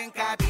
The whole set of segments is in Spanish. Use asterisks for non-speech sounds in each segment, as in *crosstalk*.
quem cabe.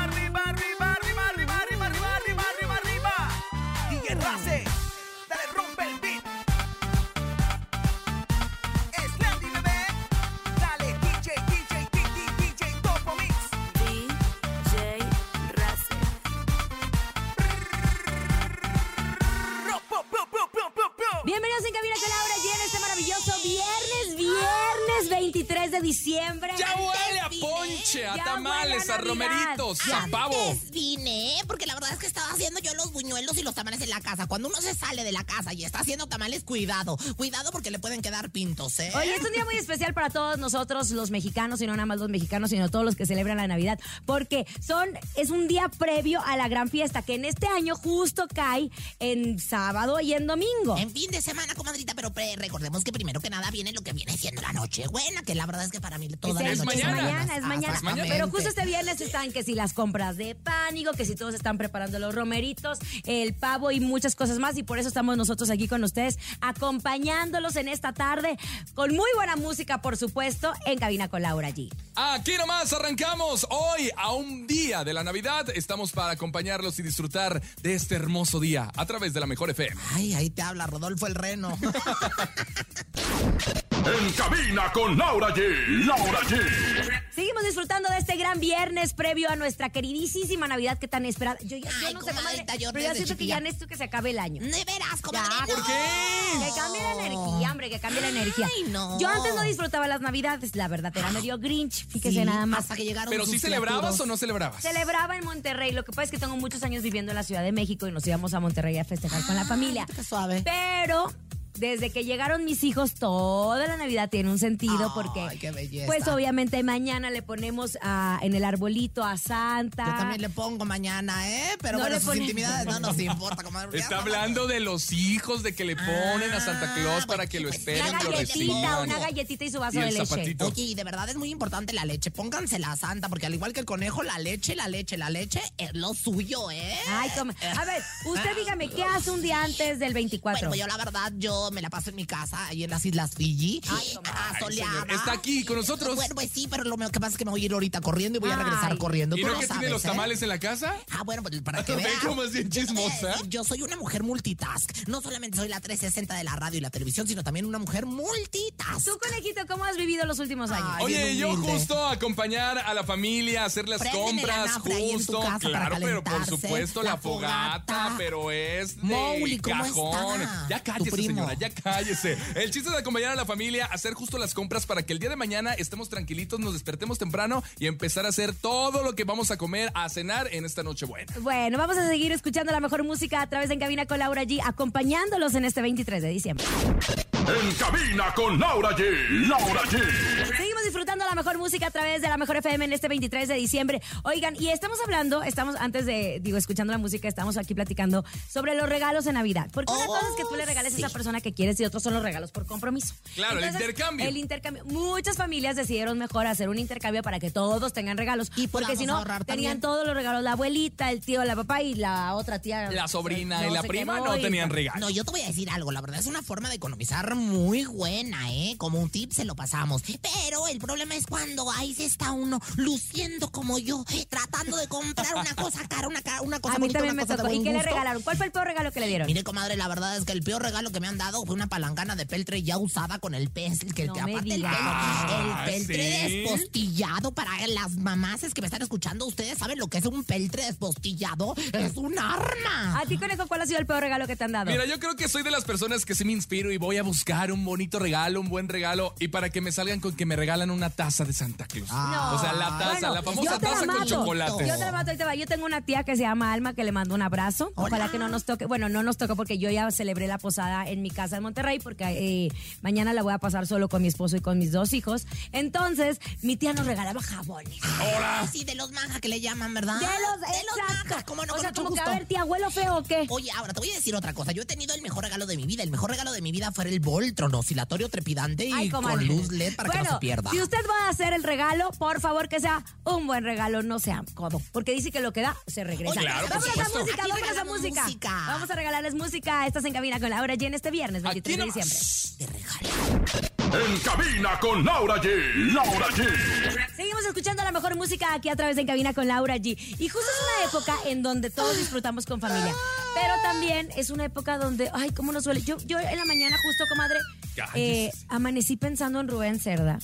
de diciembre. Ya huele a vine, ponche, a tamales, a romeritos, a pavo. Antes vine, porque la verdad es que estaba haciendo yo los buñuelos y los tamales en la casa. Cuando uno se sale de la casa y está haciendo tamales, cuidado. Cuidado porque le pueden quedar pintos, ¿eh? Oye, es un día muy especial para todos nosotros, los mexicanos, y no nada más los mexicanos, sino todos los que celebran la Navidad, porque son, es un día previo a la gran fiesta, que en este año justo cae en sábado y en domingo. En fin de semana, comadrita, pero pre- recordemos que primero que nada viene lo que viene siendo la noche buena, que la verdad es que para mí toda es, la es noche mañana. mañana, es Ah, mañana. exactamente. Pero justo este viernes están que si las compras de pánico, que si todos están preparando los romeritos, el pavo y muchas cosas más. Y por eso estamos nosotros aquí con ustedes, acompañándolos en esta tarde con muy buena música, por supuesto, en Cabina con Laura G. Aquí nomás arrancamos hoy a un día de la Navidad. Estamos para acompañarlos y disfrutar de este hermoso día a través de la mejor FM. Ay, ahí te habla Rodolfo el Reno. *laughs* En cabina con Laura G. Laura G. Seguimos disfrutando de este gran viernes previo a nuestra queridísima Navidad que tan esperada. Yo, yo, yo Ay, no sé, comadre, yo pero ya desde siento que ya necesito que se acabe el año. De veras, comadre. Ya, no. ¿Por qué? Que cambie la energía, hombre, que cambie la energía. Ay, no. Yo antes no disfrutaba las navidades, la verdad, era medio grinch, fíjese Sí, nada más. Hasta que llegaron ¿Pero sí celebrabas o no celebrabas? Celebraba en Monterrey, lo que pasa es que tengo muchos años viviendo en la Ciudad de México y nos íbamos a Monterrey a festejar con la familia. Qué suave. Pero desde que llegaron mis hijos, toda la Navidad tiene un sentido Ay, porque, qué belleza. pues obviamente mañana le ponemos a- en el arbolito a Santa. Yo también le pongo mañana, ¿eh? Pero No bueno, sus pone- intimidades no nos *laughs* importa, comadre. Está hablando de los hijos, de que le ponen a Santa Claus Ah, para que lo esperen, Una lo galletita, reciban. una galletita y su vaso Y de leche. zapatito. Oye, y de verdad es muy importante la leche. Póngansela a Santa, porque al igual que el conejo, la leche, la leche, la leche es lo suyo, ¿eh? Ay, toma. A ver, usted *laughs* dígame, ¿qué hace un día antes del 24? Bueno, pues yo la verdad, yo me la paso en mi casa, ahí en las Islas Fiji, Ay, ah, soleada. Está aquí con nosotros. Bueno, pues sí, pero lo que pasa es que me voy a ir ahorita corriendo y voy a regresar Ay. corriendo. ¿Y no lo que tiene los ¿eh? tamales en la casa? Ah, bueno, pues para *laughs* que Ve veas. cómo es bien chismosa. Yo, yo soy una mujer multitask. No solamente soy la 360 de la radio y la televisión, sino también una mujer multitask. Tú, conejito, ¿cómo has vivido los últimos años? Ay, Oye, yo justo acompañar a la familia, hacer las Préndeme la compras, anafre ahí en tu justo, claro, pero por supuesto la, la fogata, fogata. pero es de Mowgli, ¿cómo cajón. está? Ya cállese, primo. señora, ya cállese. El chiste es acompañar a la familia, hacer justo las compras para que el día de mañana estemos tranquilitos, nos despertemos temprano y empezar a hacer todo lo que vamos a comer, a cenar en esta noche buena. Bueno, vamos a seguir escuchando la mejor música a través de En Cabina con Laura G, acompañándolos en este 23 de diciembre. En cabina con Laura G. Laura G. Seguimos disfrutando la mejor música a través de la mejor FM en este 23 de diciembre. Oigan, y estamos hablando, estamos antes de, digo, escuchando la música, estamos aquí platicando sobre los regalos de Navidad. Porque una Oh, cosa es que tú le regales a esa sí. persona que quieres y otros son los regalos por compromiso. Claro, el intercambio. El intercambio. Muchas familias decidieron mejor hacer un intercambio para que todos tengan regalos. Y porque si no, tenían también. todos los regalos, la abuelita, el tío, la papá y la otra tía. La sobrina y la prima no y- tenían regalo. No, yo te voy a decir algo, la verdad es una forma de economizar muy buena, ¿eh? Como un tip se lo pasamos. Pero el problema es cuando ahí se está uno luciendo como yo, tratando de comprar una cosa cara, una, ca- una cosa A mí bonita, también una me cosa de tocó. ¿Y qué le regalaron? ¿Cuál fue el peor regalo que le dieron? Mire, comadre, la verdad es que el peor regalo que me han dado fue una palangana de peltre ya usada con el pez, que, No me aparte el, digas. pel- el Ah, peltre ¿sí? despostillado para las mamases que me están escuchando. ¿Ustedes saben lo que es un peltre despostillado? Es un arma. A ti, conejo, ¿cuál ha sido el peor regalo que te han dado? Mira, yo creo que soy de las personas que sí me inspiro y voy a buscar un bonito regalo, un buen regalo, y para que me salgan con que me regalan una taza de Santa Claus. No. O sea, la taza, Bueno, la famosa yo te la taza con mato. chocolate. Yo te la mato, ahí te va. Yo tengo una tía que se llama Alma que le mando un abrazo. Ojalá Hola. que no nos toque. Bueno, no nos tocó porque yo ya celebré la posada en mi casa en Monterrey porque eh, mañana la voy a pasar solo con mi esposo y con mis dos hijos. Entonces, mi tía nos regalaba jabones. Ahora. Sí, de los maja que le llaman, ¿verdad? De los, de los cómo no, o con sea, como que, a gusto. ver, tía, ¿huelo feo o qué? Oye, ahora te voy a decir otra cosa. Yo he tenido el mejor regalo de mi vida. El mejor regalo de mi vida fue el Voltron oscilatorio trepidante y Ay, con luz LED para que no se pierda. Si usted va a hacer el regalo, por favor que sea un buen regalo, no sea codo. Porque dice que lo que da se regresa. Oye, Claro, vámonos a música, vámonos a música. música. Vamos a regalarles música. Estás en cabina con Laura G en este viernes, 23 de diciembre. Te regalo. En cabina con Laura G. Laura G. Seguimos escuchando la mejor música aquí a través de En Cabina con Laura G. Y justo es una época en donde todos disfrutamos con familia. Pero también es una época donde, ay, cómo nos duele. Yo, yo en la mañana justo, comadre, eh, amanecí pensando en Rubén Cerda.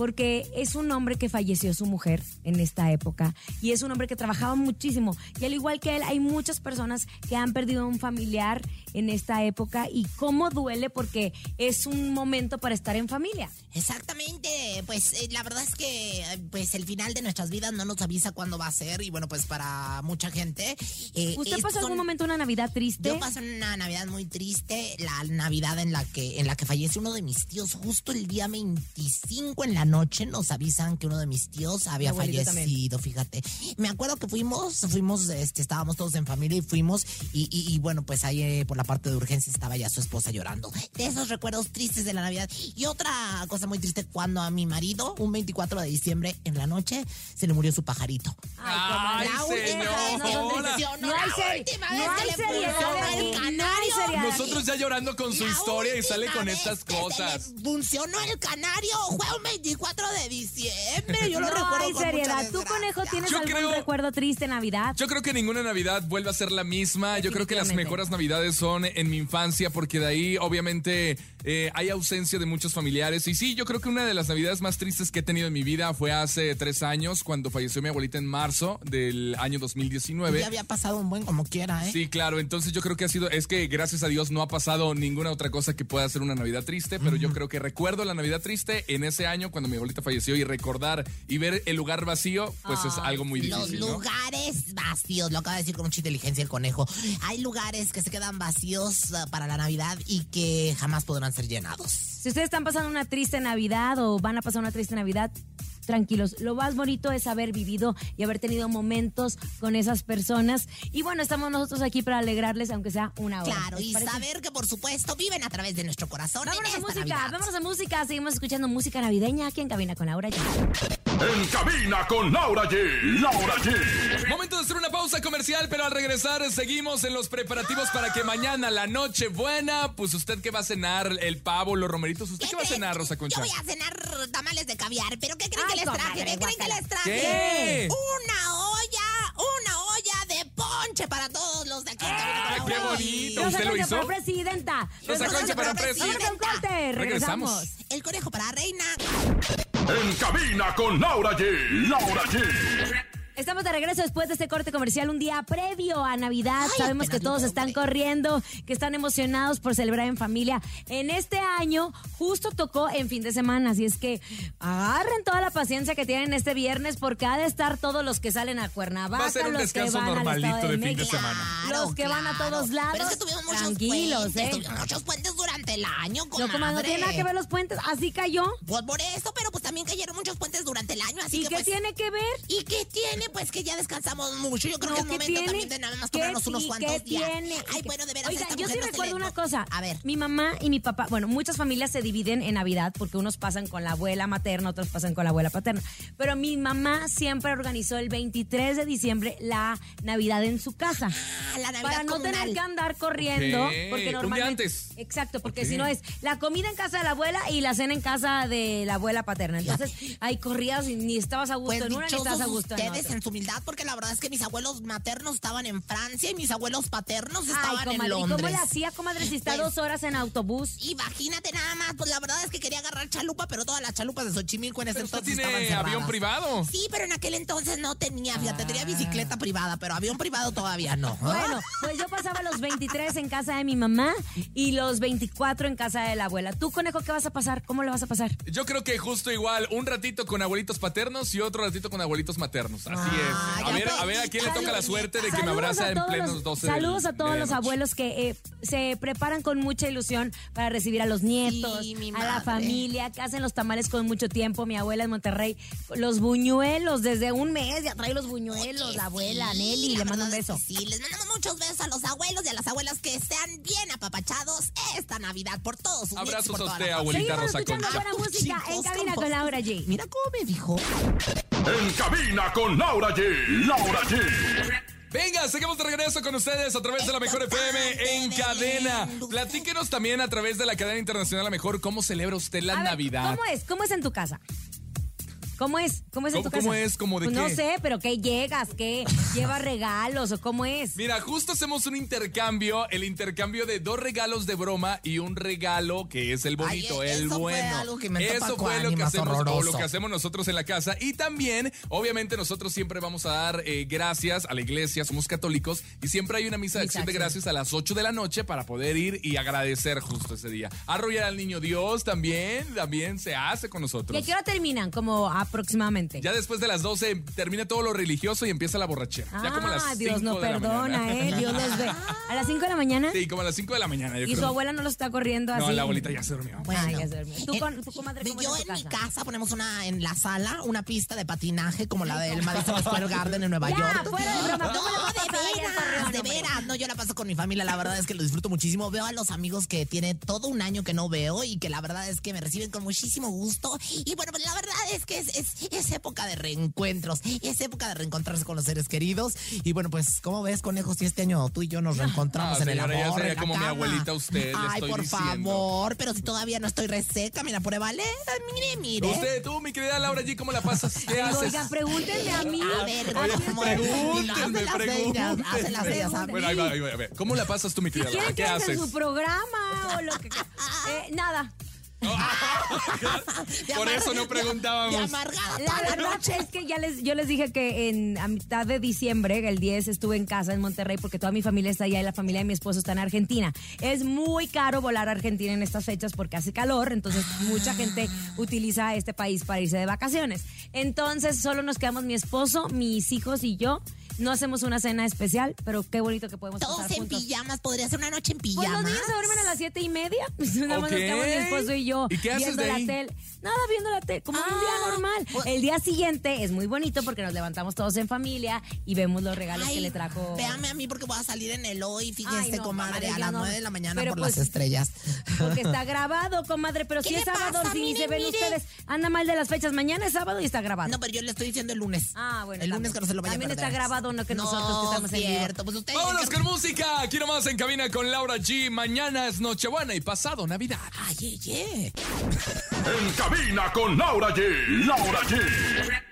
Porque es un hombre que falleció su mujer en esta época y es un hombre que trabajaba muchísimo. Y al igual que él, hay muchas personas que han perdido un familiar en esta época y cómo duele porque es un momento para estar en familia. Exactamente, pues eh, la verdad es que pues el final de nuestras vidas no nos avisa cuándo va a ser y bueno pues para mucha gente. eh, ¿Usted pasó algún momento una Navidad triste? Yo pasé una Navidad muy triste, la Navidad en la que en la que fallece uno de mis tíos justo el día 25 en la noche nos avisan que uno de mis tíos había fallecido, fíjate. Me acuerdo que fuimos, fuimos, este, estábamos todos en familia y fuimos y, y- y, bueno, pues ahí eh, por la parte de urgencia estaba ya su esposa llorando. De esos recuerdos tristes de la Navidad. Y otra cosa muy triste, cuando a mi marido, un 24 de diciembre en la noche, se le murió su pajarito. Ay, La última vez que señora. funcionó, No hay última vez que le canario. Nosotros ya llorando con su historia y sale con estas cosas. funcionó el canario fue un 24 de diciembre. *laughs* Yo lo seriedad. ¿Tú, conejo, tienes Yo algún creo- recuerdo triste en Navidad? Yo creo que ninguna Navidad vuelve a ser la misma. Yo creo que las mejores Navidades son en mi infancia, porque de ahí, obviamente, eh, hay ausencia de muchos familiares. Y sí, yo creo que una de las Navidades más tristes que he tenido en mi vida fue hace tres años, cuando falleció mi abuelita en marzo del año 2019. Ya había pasado un buen como quiera, ¿eh? Sí, claro. Entonces yo creo que ha sido, es que gracias a Dios no ha pasado ninguna otra cosa que pueda ser una Navidad triste, pero yo creo que recuerdo la Navidad triste en ese año cuando mi abuelita falleció y recordar y ver el lugar vacío, pues es algo muy Los difícil. ¿no? lugares vacíos, lo acaba de decir con mucha inteligencia el conejo. Hay lugares que se quedan vacíos ah, para la Navidad y que jamás podrán ser llenados. Si ustedes están pasando una triste Navidad o van a pasar una triste Navidad, tranquilos. Lo más bonito es haber vivido y haber tenido momentos con esas personas. Y bueno, estamos nosotros aquí para alegrarles, aunque sea una hora. Claro, ¿Les y parece? saber que por supuesto viven a través de nuestro corazón. en Vámonos a música, Navidad. vámonos a música. Seguimos escuchando música navideña aquí en Cabina con Laura. G. En cabina con Laura G. Laura G. Momento de hacer una pausa comercial, pero al regresar seguimos en los preparativos para que mañana la noche buena, pues usted que va a cenar, el pavo, los romeritos, ¿usted qué va a cenar, Rosa Concha? Yo voy a cenar tamales de caviar, pero ¿qué creen Ay, que les traje? ¿Qué creen que les traje? ¿Qué? Una olla, una olla de ponche para todos los de aquí. Ah, con qué bonito. ¿Usted lo hizo? para presidenta. Rosa Concha para presidenta. Regresamos. El conejo para reina. En cabina con Laura G. Laura G. Estamos de regreso después de este corte comercial, un día previo a Navidad. Ay, Sabemos que todos están corriendo, que están emocionados por celebrar en familia. En este año justo tocó en fin de semana, así es que agarren toda la paciencia que tienen este viernes porque ha de estar todos los que salen a Cuernavaca, Va a ser un los que van al normalito Estado de de, fin de México, semana. los que van a todos lados. Pero es que tuvimos muchos tranquilos, puentes, ¿eh? tuvimos muchos puentes durante el año, No, como no tiene nada que ver los puentes, así cayó. Pues por eso, pero pues también cayeron muchos puentes durante el año, así ¿Y que qué pues... tiene que ver? ¿Y qué tiene? Pues que ya descansamos mucho. Yo creo No, que es ¿qué momento tiene? también de nada más ¿Qué tomarnos unos sí, cuantos qué días. tiene? Ay, bueno, de veras, Oiga, esta yo sí no recuerdo una cosa. A ver. Mi mamá y mi papá, bueno, muchas familias se dividen en Navidad porque unos pasan con la abuela materna, otros pasan con la abuela paterna. Pero mi mamá siempre organizó el 23 de diciembre la Navidad en su casa. Ah, la Navidad Para no comunal. tener que andar corriendo. Porque un día normalmente. antes. Exacto, porque si no es la comida en casa de la abuela y la cena en casa de la abuela paterna. Entonces, hay corridas y ni estabas a gusto Pues en una ni estabas a gusto en ustedes otra. En su humildad, porque la verdad es que mis abuelos maternos estaban en Francia y mis abuelos paternos Ay, estaban comadre, en ¿y Londres. cómo le hacía, comadre, si está Pues- dos horas en autobús? Imagínate nada más, pues la verdad es que quería agarrar chalupa, pero todas las chalupas de Xochimilco en ese Pero usted entonces estaban tiene avión cerradas. privado. Sí, pero en aquel entonces no tenía, fíjate, tenía bicicleta privada, pero avión privado todavía no. *laughs* Bueno, pues yo pasaba los 23 en casa de mi mamá y los 24 en casa de la abuela. ¿Tú, conejo, qué vas a pasar? ¿Cómo le vas a pasar? Yo creo que justo igual, un ratito con abuelitos paternos y otro ratito con abuelitos maternos. Así Ah, es. A ver, a ver a quién le toca la suerte de que me abraza en plenos los- 12 Saludos a todos los abuelos que eh, se preparan con mucha ilusión para recibir a los nietos, Sí, a la familia, que hacen los tamales con mucho tiempo. Mi abuela en Monterrey, los buñuelos, desde un mes ya trae los buñuelos, Oye, la abuela, sí, Nelly, le mando un beso. Sí, les mandamos muchos besos a los abuelos y a las abuelas que sean bien apapachados esta Navidad por todos sus Abrazos a usted, abuelita Seguimos Rosa escuchando Concha. buena música en cabina con Laura G. Mira cómo me dijo. En cabina con Laura G. Laura G. Venga, seguimos de regreso con ustedes a través de la Mejor FM en cadena. Platíquenos también a través de la cadena internacional La Mejor cómo celebra usted la A ver, Navidad. ¿Cómo es? ¿Cómo es en tu casa? ¿Cómo es? ¿Cómo es en ¿Cómo- tu casa? cómo es? ¿Cómo de Pues No qué? sé, pero ¿qué llegas? ¿Qué *laughs* lleva regalos o cómo es? Mira, justo hacemos un intercambio, el intercambio de dos regalos de broma y un regalo que es el bonito, Ay, el eso fue bueno. algo que me eso tocó fue lo que hacemos o lo que hacemos nosotros en la casa y también, obviamente nosotros siempre vamos a dar eh, gracias a la iglesia, somos católicos y siempre hay una misa de acción de gracias a las 8 de la noche para poder ir y agradecer justo ese día. Arrollar al niño Dios también, también se hace con ¿Y nosotros. a qué hora terminan? Como aproximadamente. Ya después de las 12 termina todo lo religioso y empieza la borrachera. ya como a las ah, Dios 5 no perdona. ¿eh? *laughs* Dios los ve. ¿A las 5 de la mañana? Sí, como a las 5 de la mañana, yo Y su creo. abuela no lo está corriendo así. No, la abuelita ya se durmió. Bueno, Ah, ya se durmió. ¿Tú, eh, con, tú comadre, cómo yo en tu en mi casa? casa ponemos una en la sala una pista de patinaje como la del Madison Square *laughs* Garden en Nueva Ya, York. fuera de broma, ¿cómo le No, de veras, de veras. No, yo la paso con mi familia. La verdad es que lo disfruto muchísimo. Veo a los amigos que tiene todo un año que no veo y que la verdad es que me reciben con muchísimo gusto. Y bueno, pues la verdad es que es, es, es época de reencuentros, es época de reencontrarse con los seres queridos. Y bueno, pues, ¿cómo ves, conejos? Si este año tú y yo nos reencontramos No, en el señora, ya amor. sería en la como mi cama? abuelita usted, le Ay, estoy por diciendo. favor, pero si todavía no estoy reseca, mira, pruébale. Mire, mire. Usted, tú, mi querida Laura G, ¿cómo la pasas? ¿Qué haces? Oigan, pregúntenme a mí. A ver, ¿cómo? pregúntenme, pregúntenme. señas, hace las señas, a ver. Bueno, ahí va, ahí va, a ver. ¿Cómo la pasas tú, mi querida Laura? ¿Quieren que ¿Qué haces? su programa o lo que... *laughs* Eh, nada. *laughs* Por eso no preguntábamos. La verdad noche. es que ya les, yo les dije que en, a mitad de diciembre, el 10, estuve en casa en Monterrey porque toda mi familia está allá y la familia de mi esposo está en Argentina. Es muy caro volar a Argentina en estas fechas porque hace calor, entonces mucha gente utiliza este país para irse de vacaciones. Entonces solo nos quedamos mi esposo, mis hijos y yo. No hacemos una cena especial, pero qué bonito que podemos Todos pasar en juntos. pijamas, podría ser una noche en Pues pijamas. los niños se duermen a las siete y media. *laughs* Nada más nos quedamos mi esposo y yo ¿Y qué haces viendo de la tele. Nada, viendo la tele, como un Ah, día normal. pues- El día siguiente es muy bonito porque nos levantamos todos en familia y vemos los regalos Ay, que le trajo. Véame a mí porque voy a salir en el hoy, fíjese, no, comadre, a las no. 9 de la mañana Pero por pues- las estrellas. Porque está *laughs* grabado, comadre. Pero ¿Qué si es sábado, pasa? si Mire, se ven mire. ustedes, anda mal de las fechas. Mañana es sábado y está grabado. No, pero yo le estoy diciendo el lunes. Ah, bueno, El también. lunes que no se lo vaya También a perder. está grabado, no que nosotros que estamos en vivo. cierto. Pues. Vámonos con música. Aquí nomás en cabina con Laura G. Mañana es Nochebuena y pasado Navidad. Ay, ay, ay. En cabina con Laura G. Laura G.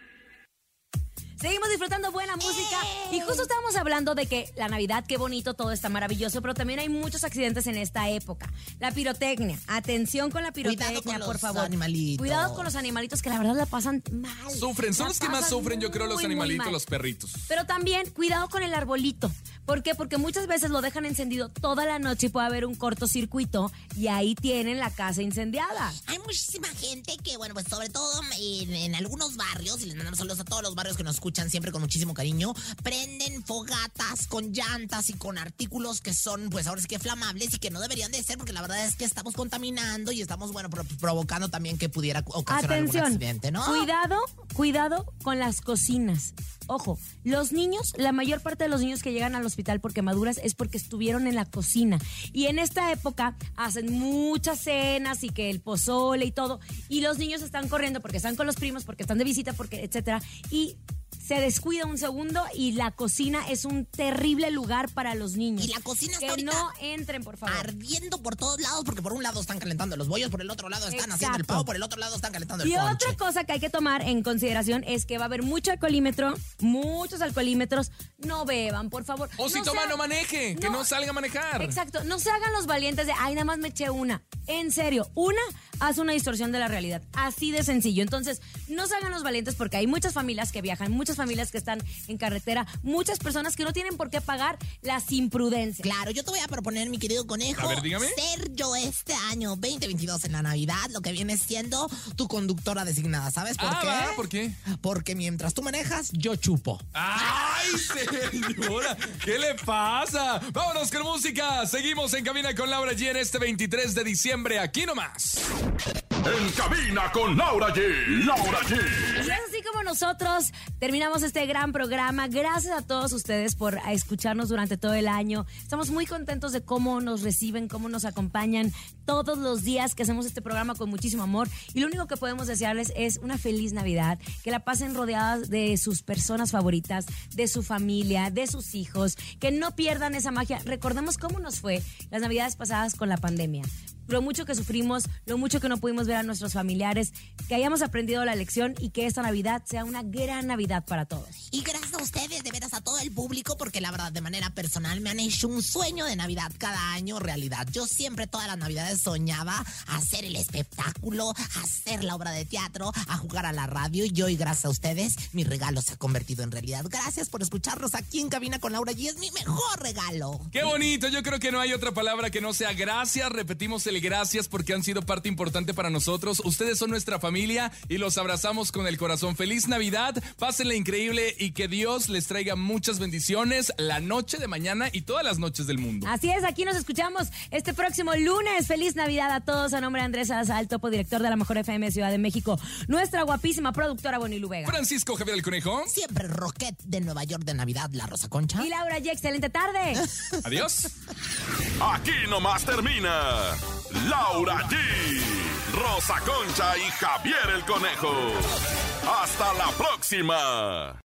Seguimos disfrutando buena música y justo estábamos hablando de que la Navidad, qué bonito, todo está maravilloso, pero también hay muchos accidentes en esta época. La pirotecnia, atención con la pirotecnia, Cuidado con por los favor. animalitos. Cuidado con los animalitos que la verdad la pasan mal. Sufren, son La los que más sufren, yo creo, los animalitos, mal. los perritos. Pero también cuidado con el arbolito, ¿Por qué? Porque muchas veces lo dejan encendido toda la noche y puede haber un cortocircuito y ahí tienen la casa incendiada. Hay muchísima gente que, bueno, pues sobre todo en, en algunos barrios, y les mandamos saludos a todos los barrios que nos escuchan siempre con muchísimo cariño, prenden fogatas con llantas y con artículos que son, pues ahora sí que flamables y que no deberían de ser, porque la verdad es que estamos contaminando y estamos, bueno, pro- provocando también que pudiera ocasionar algún Atención, accidente, ¿no? cuidado, cuidado con las cocinas. Ojo, los niños, la mayor parte de los niños que llegan al hospital por quemaduras es porque estuvieron en la cocina. Y en esta época hacen muchas cenas y que el pozole y todo. Y los niños están corriendo porque están con los primos, porque están de visita, porque etcétera. Y se descuida un segundo y la cocina es un terrible lugar para los niños. Y la cocina está Que ahorita no entren, por favor. ardiendo por todos lados, porque por un lado están calentando los bollos, por el otro lado están haciendo el pavo, por el otro lado están calentando el Y ponche. otra cosa que hay que tomar en consideración es que va a haber mucho alcoholímetro, muchos alcoholímetros. No beban, por favor. O si No toma, sea- no maneje, que no salga a manejar. Exacto, no se hagan los valientes de, ay, nada más me eché una. En serio, una hace una distorsión de la realidad. Así de sencillo. Entonces, no se hagan los valientes porque hay muchas familias que viajan, muchas familias que están en carretera, muchas personas que no tienen por qué pagar las imprudencias. Claro, yo te voy a proponer, mi querido conejo, A ver, dígame. ser yo este año 2022 en la Navidad, lo que viene siendo tu conductora designada. ¿Sabes por ah, qué? va, ¿por qué? Porque mientras tú manejas, yo chupo. ¡Ay, señora! ¿Qué le pasa? Vámonos con música. Seguimos en Cabina con Laura G en este 23 de diciembre. Aquí nomás. En cabina con Laura G. Laura G. Y es así como nosotros terminamos este gran programa. Gracias a todos ustedes por escucharnos durante todo el año. Estamos muy contentos de cómo nos reciben, cómo nos acompañan todos los días que hacemos este programa con muchísimo amor. Y lo único que podemos desearles es una feliz Navidad, que la pasen rodeadas de sus personas favoritas, de su familia, de sus hijos, que no pierdan esa magia. Recordemos cómo nos fue las Navidades pasadas con la pandemia lo mucho que sufrimos, lo mucho que no pudimos ver a nuestros familiares, que hayamos aprendido la lección y que esta Navidad sea una gran Navidad para todos. Y gracias a ustedes, a todo el público, porque la verdad, de manera personal, me han hecho un sueño de Navidad cada año realidad. Yo siempre todas las Navidades soñaba hacer el espectáculo, hacer la obra de teatro, a jugar a la radio. Y hoy, gracias a ustedes, mi regalo se ha convertido en realidad. Gracias por escucharnos aquí en Cabina con Laura G. Es mi mejor regalo. ¡Qué bonito! Yo creo que no hay otra palabra que no sea gracias. Repetimos el gracias porque han sido parte importante para nosotros. Ustedes son nuestra familia y los abrazamos con el corazón. ¡Feliz Navidad! Pásenla increíble y que Dios les traiga muchas bendiciones la noche de mañana y todas las noches del mundo. Así es, aquí nos escuchamos este próximo lunes. Feliz Navidad a todos. A nombre de Andrés Azal, topo director de la Mejor FM Ciudad de México. Nuestra guapísima productora Bonilu Vega. Francisco Javier el Conejo. Siempre Rocket de Nueva York de Navidad, la Rosa Concha. Y Laura G, excelente tarde. *laughs* Adiós. Aquí nomás termina Laura G, Rosa Concha y Javier el Conejo. Hasta la próxima.